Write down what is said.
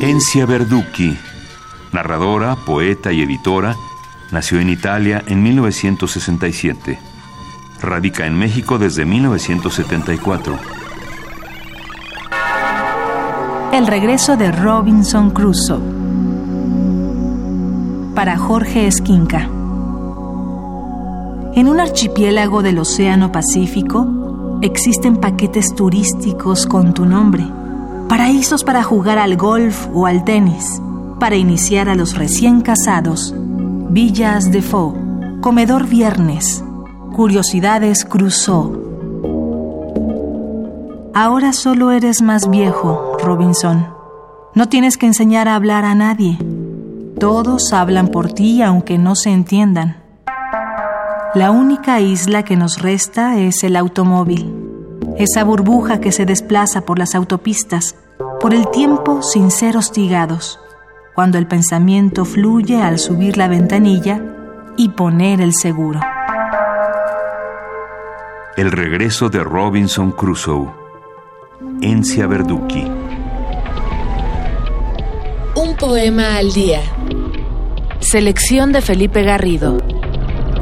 Encia Verducci, narradora, poeta y editora, nació en Italia en 1967. Radica en México desde 1974. El regreso de Robinson Crusoe. Para Jorge Esquinca. En un archipiélago del Océano Pacífico existen paquetes turísticos con tu nombre, paraísos para jugar al golf o al tenis, para iniciar a los recién casados, villas de Faux, comedor viernes, curiosidades Crusoe. Ahora solo eres más viejo, Robinson. No tienes que enseñar a hablar a nadie. Todos hablan por ti aunque no se entiendan. La única isla que nos resta es el automóvil, esa burbuja que se desplaza por las autopistas, por el tiempo sin ser hostigados, cuando el pensamiento fluye al subir la ventanilla y poner el seguro. El regreso de Robinson Crusoe. Encia Verducci. Un poema al día. Selección de Felipe Garrido.